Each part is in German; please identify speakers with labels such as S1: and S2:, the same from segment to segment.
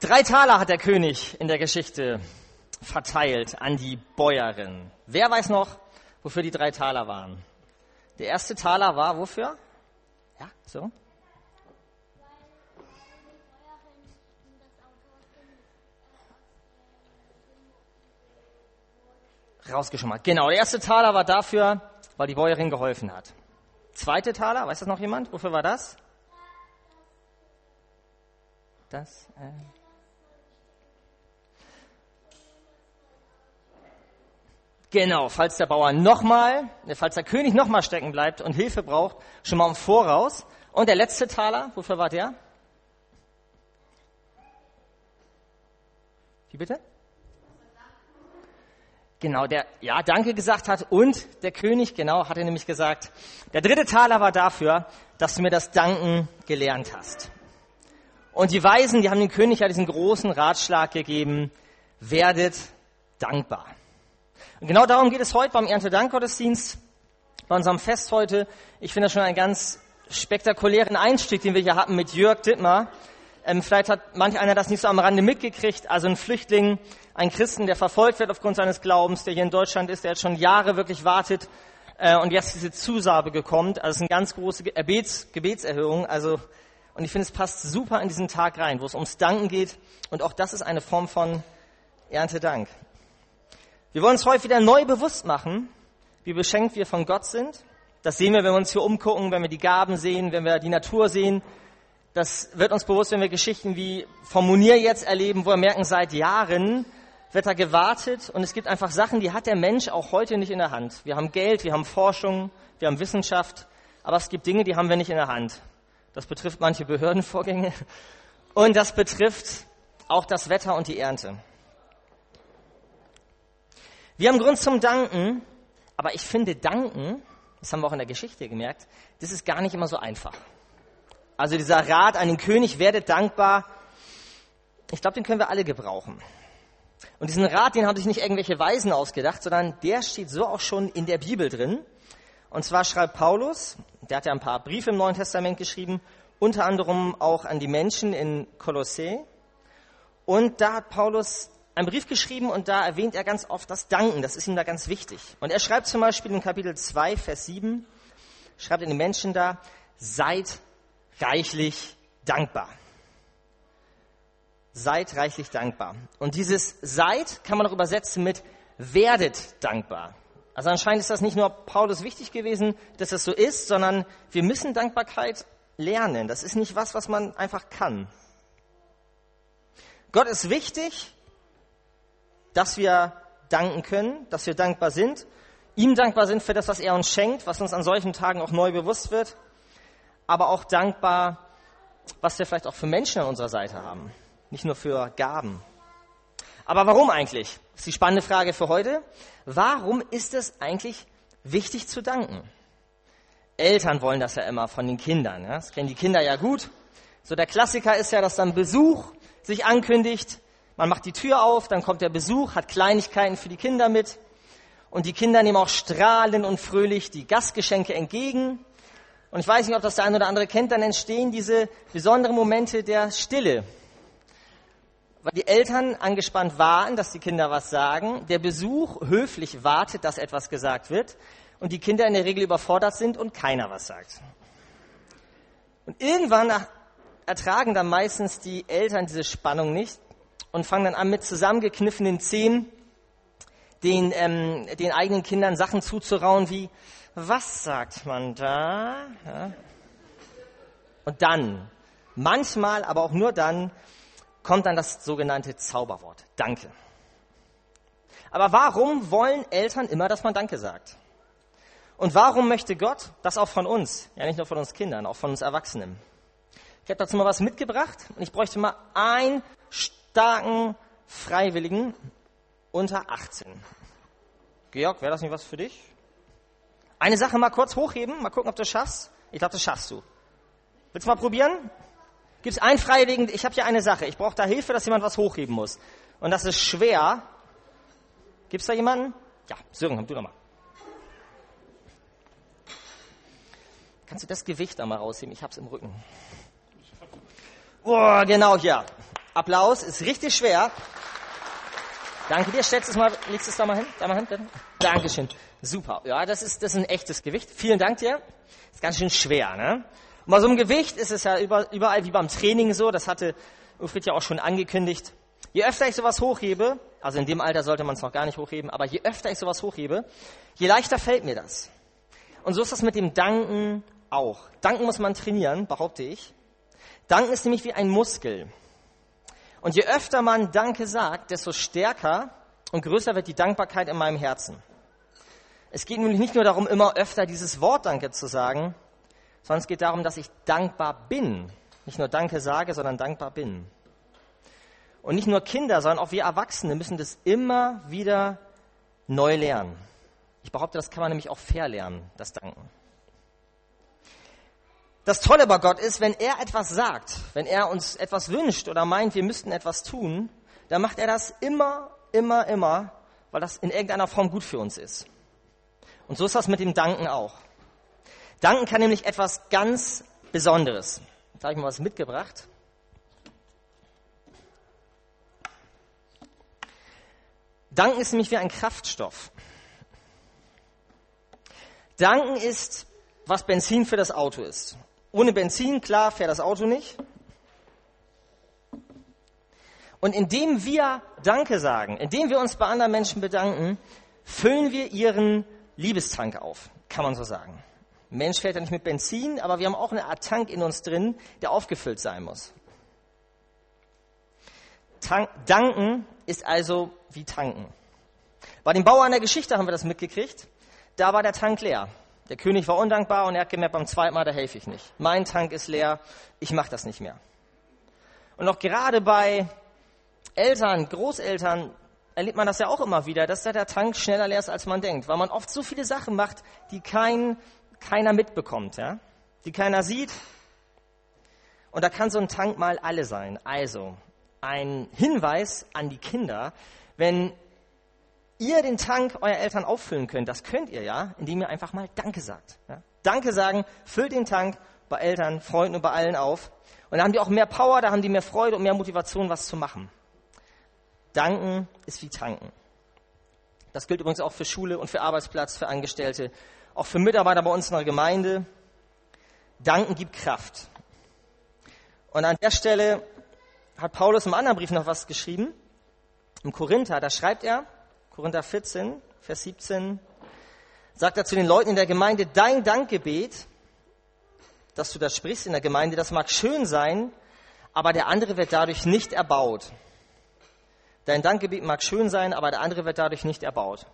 S1: Drei Taler hat der König in der Geschichte verteilt an die Bäuerin. Wer weiß noch, wofür die drei Taler waren? Der erste Taler war wofür? Ja, so. Rausgeschummert. Genau, der erste Taler war dafür, weil die Bäuerin geholfen hat. Zweite Taler, weiß das noch jemand? Wofür war das? Das. Äh Genau, falls der Bauer nochmal, äh, falls der König nochmal stecken bleibt und Hilfe braucht, schon mal im Voraus. Und der letzte Taler, wofür war der? Wie bitte? Genau, der ja Danke gesagt hat und der König, genau, hat er nämlich gesagt, der dritte Taler war dafür, dass du mir das Danken gelernt hast. Und die Weisen, die haben dem König ja diesen großen Ratschlag gegeben, werdet dankbar. Und genau darum geht es heute beim Erntedankgottesdienst, bei unserem Fest heute. Ich finde das schon einen ganz spektakulären Einstieg, den wir hier hatten mit Jörg Dittmar. Ähm, vielleicht hat manch einer das nicht so am Rande mitgekriegt. Also ein Flüchtling, ein Christen, der verfolgt wird aufgrund seines Glaubens, der hier in Deutschland ist, der jetzt schon Jahre wirklich wartet äh, und jetzt diese Zusage bekommt. Also es ist eine ganz große Gebets, Gebetserhörung. Also und ich finde, es passt super in diesen Tag rein, wo es ums Danken geht. Und auch das ist eine Form von Erntedank. Wir wollen uns heute wieder neu bewusst machen, wie beschenkt wir von Gott sind. Das sehen wir, wenn wir uns hier umgucken, wenn wir die Gaben sehen, wenn wir die Natur sehen. Das wird uns bewusst, wenn wir Geschichten wie vom Munir jetzt erleben, wo wir merken, seit Jahren wird da gewartet und es gibt einfach Sachen, die hat der Mensch auch heute nicht in der Hand. Wir haben Geld, wir haben Forschung, wir haben Wissenschaft, aber es gibt Dinge, die haben wir nicht in der Hand. Das betrifft manche Behördenvorgänge und das betrifft auch das Wetter und die Ernte. Wir haben Grund zum Danken, aber ich finde Danken, das haben wir auch in der Geschichte gemerkt, das ist gar nicht immer so einfach. Also dieser Rat an den König, werdet dankbar, ich glaube, den können wir alle gebrauchen. Und diesen Rat, den haben sich nicht irgendwelche Weisen ausgedacht, sondern der steht so auch schon in der Bibel drin. Und zwar schreibt Paulus, der hat ja ein paar Briefe im Neuen Testament geschrieben, unter anderem auch an die Menschen in Kolossä. Und da hat Paulus einen Brief geschrieben und da erwähnt er ganz oft das Danken. Das ist ihm da ganz wichtig. Und er schreibt zum Beispiel in Kapitel 2, Vers 7, schreibt er den Menschen da, seid reichlich dankbar. Seid reichlich dankbar. Und dieses seid kann man auch übersetzen mit werdet dankbar. Also anscheinend ist das nicht nur Paulus wichtig gewesen, dass das so ist, sondern wir müssen Dankbarkeit lernen. Das ist nicht was, was man einfach kann. Gott ist wichtig, dass wir danken können, dass wir dankbar sind, ihm dankbar sind für das, was er uns schenkt, was uns an solchen Tagen auch neu bewusst wird, aber auch dankbar, was wir vielleicht auch für Menschen an unserer Seite haben, nicht nur für Gaben. Aber warum eigentlich? Das ist die spannende Frage für heute. Warum ist es eigentlich wichtig zu danken? Eltern wollen das ja immer von den Kindern. Ja? Das kennen die Kinder ja gut. So der Klassiker ist ja, dass dann Besuch sich ankündigt. Man macht die Tür auf, dann kommt der Besuch, hat Kleinigkeiten für die Kinder mit. Und die Kinder nehmen auch strahlend und fröhlich die Gastgeschenke entgegen. Und ich weiß nicht, ob das der eine oder andere kennt, dann entstehen diese besonderen Momente der Stille. Weil die Eltern angespannt warten, dass die Kinder was sagen, der Besuch höflich wartet, dass etwas gesagt wird und die Kinder in der Regel überfordert sind und keiner was sagt. Und irgendwann ertragen dann meistens die Eltern diese Spannung nicht und fangen dann an mit zusammengekniffenen Zähnen den, ähm, den eigenen Kindern Sachen zuzurauen wie, was sagt man da? Ja. Und dann, manchmal, aber auch nur dann, kommt dann das sogenannte Zauberwort. Danke. Aber warum wollen Eltern immer, dass man Danke sagt? Und warum möchte Gott das auch von uns? Ja, nicht nur von uns Kindern, auch von uns Erwachsenen. Ich habe dazu mal was mitgebracht und ich bräuchte mal ein starken Freiwilligen unter 18. Georg, wäre das nicht was für dich? Eine Sache mal kurz hochheben, mal gucken, ob du das schaffst. Ich glaube, das schaffst du. Willst du mal probieren? Gibt es einen Freiwilligen? Ich habe hier eine Sache. Ich brauche da Hilfe, dass jemand was hochheben muss. Und das ist schwer. Gibt es da jemanden? Ja, Sören, komm du doch mal. Kannst du das Gewicht da mal rausheben? Ich hab's im Rücken. Oh, genau hier. Applaus, ist richtig schwer. Danke dir, stellst es mal, legst es da mal hin, da mal hin, bitte. Dankeschön. Super. Ja, das ist, das ist ein echtes Gewicht. Vielen Dank dir. Ist ganz schön schwer, ne? Und bei so einem Gewicht ist es ja überall wie beim Training so, das hatte Ulfried ja auch schon angekündigt. Je öfter ich sowas hochhebe, also in dem Alter sollte man es noch gar nicht hochheben, aber je öfter ich sowas hochhebe, je leichter fällt mir das. Und so ist das mit dem Danken auch. Danken muss man trainieren, behaupte ich. Danken ist nämlich wie ein Muskel. Und je öfter man Danke sagt, desto stärker und größer wird die Dankbarkeit in meinem Herzen. Es geht nämlich nicht nur darum, immer öfter dieses Wort Danke zu sagen, sondern es geht darum, dass ich dankbar bin. Nicht nur Danke sage, sondern dankbar bin. Und nicht nur Kinder, sondern auch wir Erwachsene müssen das immer wieder neu lernen. Ich behaupte, das kann man nämlich auch fair lernen, das Danken. Das Tolle bei Gott ist, wenn er etwas sagt, wenn er uns etwas wünscht oder meint, wir müssten etwas tun, dann macht er das immer, immer, immer, weil das in irgendeiner Form gut für uns ist. Und so ist das mit dem Danken auch. Danken kann nämlich etwas ganz Besonderes. Jetzt habe ich mal was mitgebracht. Danken ist nämlich wie ein Kraftstoff. Danken ist, was Benzin für das Auto ist. Ohne Benzin, klar, fährt das Auto nicht. Und indem wir Danke sagen, indem wir uns bei anderen Menschen bedanken, füllen wir ihren Liebestank auf, kann man so sagen. Mensch fährt ja nicht mit Benzin, aber wir haben auch eine Art Tank in uns drin, der aufgefüllt sein muss. Tank, danken ist also wie tanken. Bei dem Bauer in der Geschichte haben wir das mitgekriegt. Da war der Tank leer. Der König war undankbar und er hat gemerkt, beim zweiten Mal, da helfe ich nicht. Mein Tank ist leer, ich mache das nicht mehr. Und auch gerade bei Eltern, Großeltern erlebt man das ja auch immer wieder, dass da der Tank schneller leer ist, als man denkt, weil man oft so viele Sachen macht, die kein, keiner mitbekommt, ja? die keiner sieht. Und da kann so ein Tank mal alle sein. Also ein Hinweis an die Kinder, wenn ihr den Tank eurer Eltern auffüllen könnt, das könnt ihr ja, indem ihr einfach mal Danke sagt. Ja? Danke sagen, füllt den Tank bei Eltern, Freunden und bei allen auf. Und da haben die auch mehr Power, da haben die mehr Freude und mehr Motivation, was zu machen. Danken ist wie tanken. Das gilt übrigens auch für Schule und für Arbeitsplatz, für Angestellte, auch für Mitarbeiter bei uns in der Gemeinde. Danken gibt Kraft. Und an der Stelle hat Paulus im anderen Brief noch was geschrieben. Im Korinther, da schreibt er, Korinther 14, Vers 17, sagt er zu den Leuten in der Gemeinde, dein Dankgebet, dass du das sprichst in der Gemeinde, das mag schön sein, aber der andere wird dadurch nicht erbaut. Dein Dankgebet mag schön sein, aber der andere wird dadurch nicht erbaut.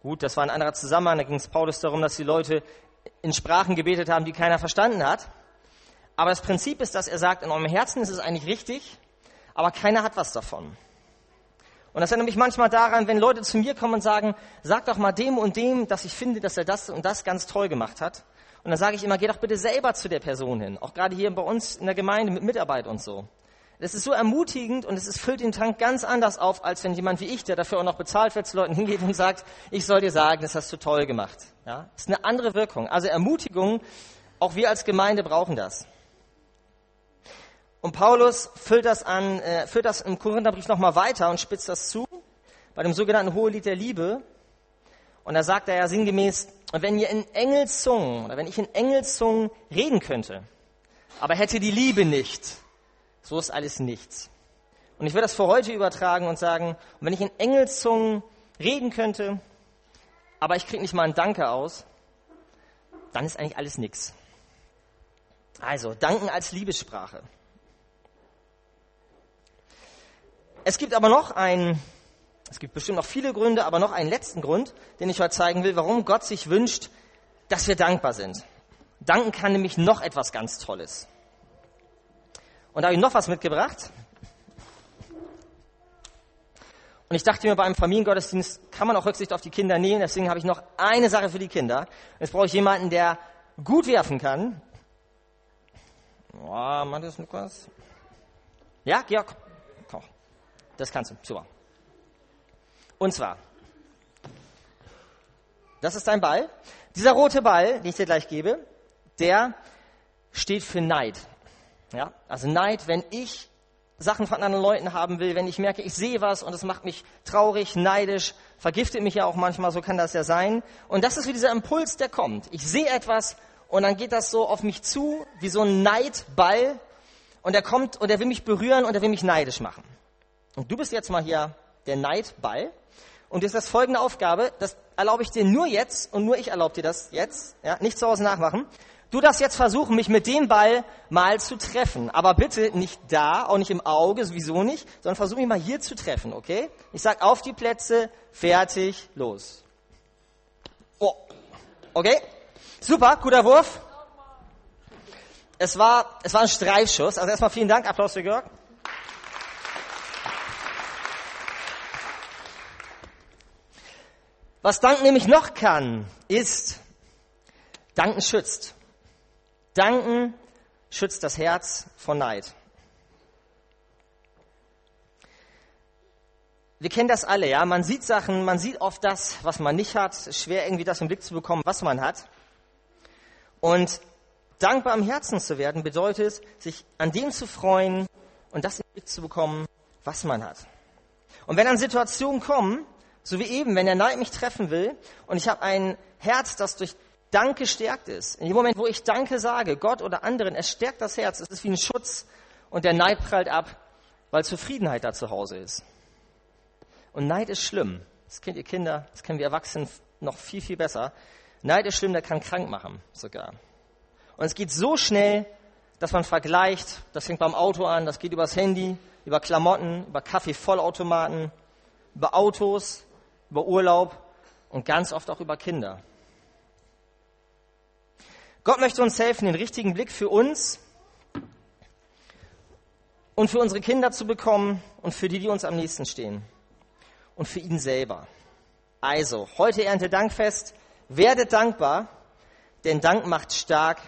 S1: Gut, das war ein anderer Zusammenhang, da ging es Paulus darum, dass die Leute in Sprachen gebetet haben, die keiner verstanden hat. Aber das Prinzip ist, dass er sagt, in eurem Herzen ist es eigentlich richtig, aber keiner hat was davon. Und das erinnert mich manchmal daran, wenn Leute zu mir kommen und sagen, sag doch mal dem und dem, dass ich finde, dass er das und das ganz toll gemacht hat. Und dann sage ich immer, geh doch bitte selber zu der Person hin. Auch gerade hier bei uns in der Gemeinde mit Mitarbeit und so. Das ist so ermutigend und es füllt den Tank ganz anders auf, als wenn jemand wie ich, der dafür auch noch bezahlt wird, zu Leuten hingeht und sagt, ich soll dir sagen, das hast du toll gemacht. Ja? Das ist eine andere Wirkung. Also Ermutigung, auch wir als Gemeinde brauchen das. Und Paulus füllt das, an, äh, führt das im Korintherbrief nochmal weiter und spitzt das zu, bei dem sogenannten Hohelied der Liebe. Und da sagt er ja sinngemäß, wenn ihr in Engelszungen, oder wenn ich in Engelszungen reden könnte, aber hätte die Liebe nicht, so ist alles nichts. Und ich würde das für heute übertragen und sagen, wenn ich in Engelszungen reden könnte, aber ich kriege nicht mal ein Danke aus, dann ist eigentlich alles nichts. Also, Danken als Liebessprache. Es gibt aber noch einen, es gibt bestimmt noch viele Gründe, aber noch einen letzten Grund, den ich heute zeigen will, warum Gott sich wünscht, dass wir dankbar sind. Danken kann nämlich noch etwas ganz Tolles. Und da habe ich noch was mitgebracht. Und ich dachte mir, bei einem Familiengottesdienst kann man auch Rücksicht auf die Kinder nehmen. Deswegen habe ich noch eine Sache für die Kinder. Jetzt brauche ich jemanden, der gut werfen kann. Oh, Matthias Lukas. Ja, Georg, das kannst du. Super. Und zwar, das ist dein Ball. Dieser rote Ball, den ich dir gleich gebe, der steht für Neid. Ja? Also Neid, wenn ich Sachen von anderen Leuten haben will, wenn ich merke, ich sehe was und es macht mich traurig, neidisch, vergiftet mich ja auch manchmal, so kann das ja sein. Und das ist wie dieser Impuls, der kommt. Ich sehe etwas und dann geht das so auf mich zu, wie so ein Neidball und er kommt und er will mich berühren und er will mich neidisch machen. Und du bist jetzt mal hier der Neidball und jetzt ist das folgende Aufgabe, das erlaube ich dir nur jetzt und nur ich erlaube dir das jetzt, ja, nicht zu Hause nachmachen. Du darfst jetzt versuchen, mich mit dem Ball mal zu treffen. Aber bitte nicht da, auch nicht im Auge, sowieso nicht, sondern versuch mich mal hier zu treffen, okay? Ich sag auf die Plätze, fertig, los. Oh. Okay? Super, guter Wurf. Es war, es war ein Streifschuss. Also erstmal vielen Dank, Applaus für Georg. Was Dank nämlich noch kann, ist, Danken schützt. Danken schützt das Herz vor Neid. Wir kennen das alle, ja. Man sieht Sachen, man sieht oft das, was man nicht hat. Schwer irgendwie das im Blick zu bekommen, was man hat. Und dankbar im Herzen zu werden bedeutet, sich an dem zu freuen und das im Blick zu bekommen, was man hat. Und wenn dann Situationen kommen, so wie eben, wenn der Neid mich treffen will und ich habe ein Herz, das durch Dank gestärkt ist. In dem Moment, wo ich Danke sage, Gott oder anderen, es stärkt das Herz. Es ist wie ein Schutz und der Neid prallt ab, weil Zufriedenheit da zu Hause ist. Und Neid ist schlimm. Das kennt ihr Kinder, das kennen wir Erwachsenen noch viel, viel besser. Neid ist schlimm, der kann krank machen sogar. Und es geht so schnell, dass man vergleicht. Das fängt beim Auto an, das geht übers Handy, über Klamotten, über Kaffeevollautomaten, über Autos, über Urlaub und ganz oft auch über Kinder. Gott möchte uns helfen, den richtigen Blick für uns und für unsere Kinder zu bekommen und für die, die uns am nächsten stehen. Und für ihn selber. Also, heute Erntedankfest. Werdet dankbar, denn Dank macht stark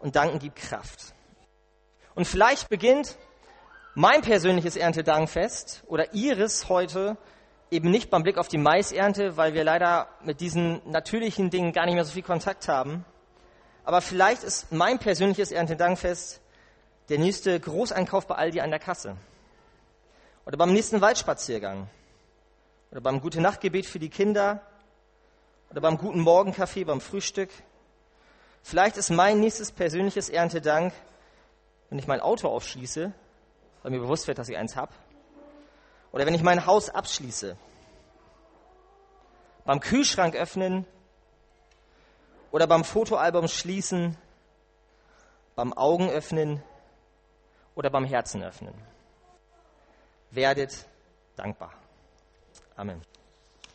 S1: und Danken gibt Kraft. Und vielleicht beginnt mein persönliches Erntedankfest oder Ihres heute eben nicht beim Blick auf die Maisernte, weil wir leider mit diesen natürlichen Dingen gar nicht mehr so viel Kontakt haben, aber vielleicht ist mein persönliches Erntedankfest der nächste Großeinkauf bei Aldi an der Kasse. Oder beim nächsten Waldspaziergang. Oder beim Gute Nachtgebet für die Kinder. Oder beim guten Morgenkaffee beim Frühstück. Vielleicht ist mein nächstes persönliches Erntedank, wenn ich mein Auto aufschließe, weil mir bewusst wird, dass ich eins habe. Oder wenn ich mein Haus abschließe. Beim Kühlschrank öffnen oder beim Fotoalbum schließen, beim Augen öffnen oder beim Herzen öffnen. Werdet dankbar. Amen.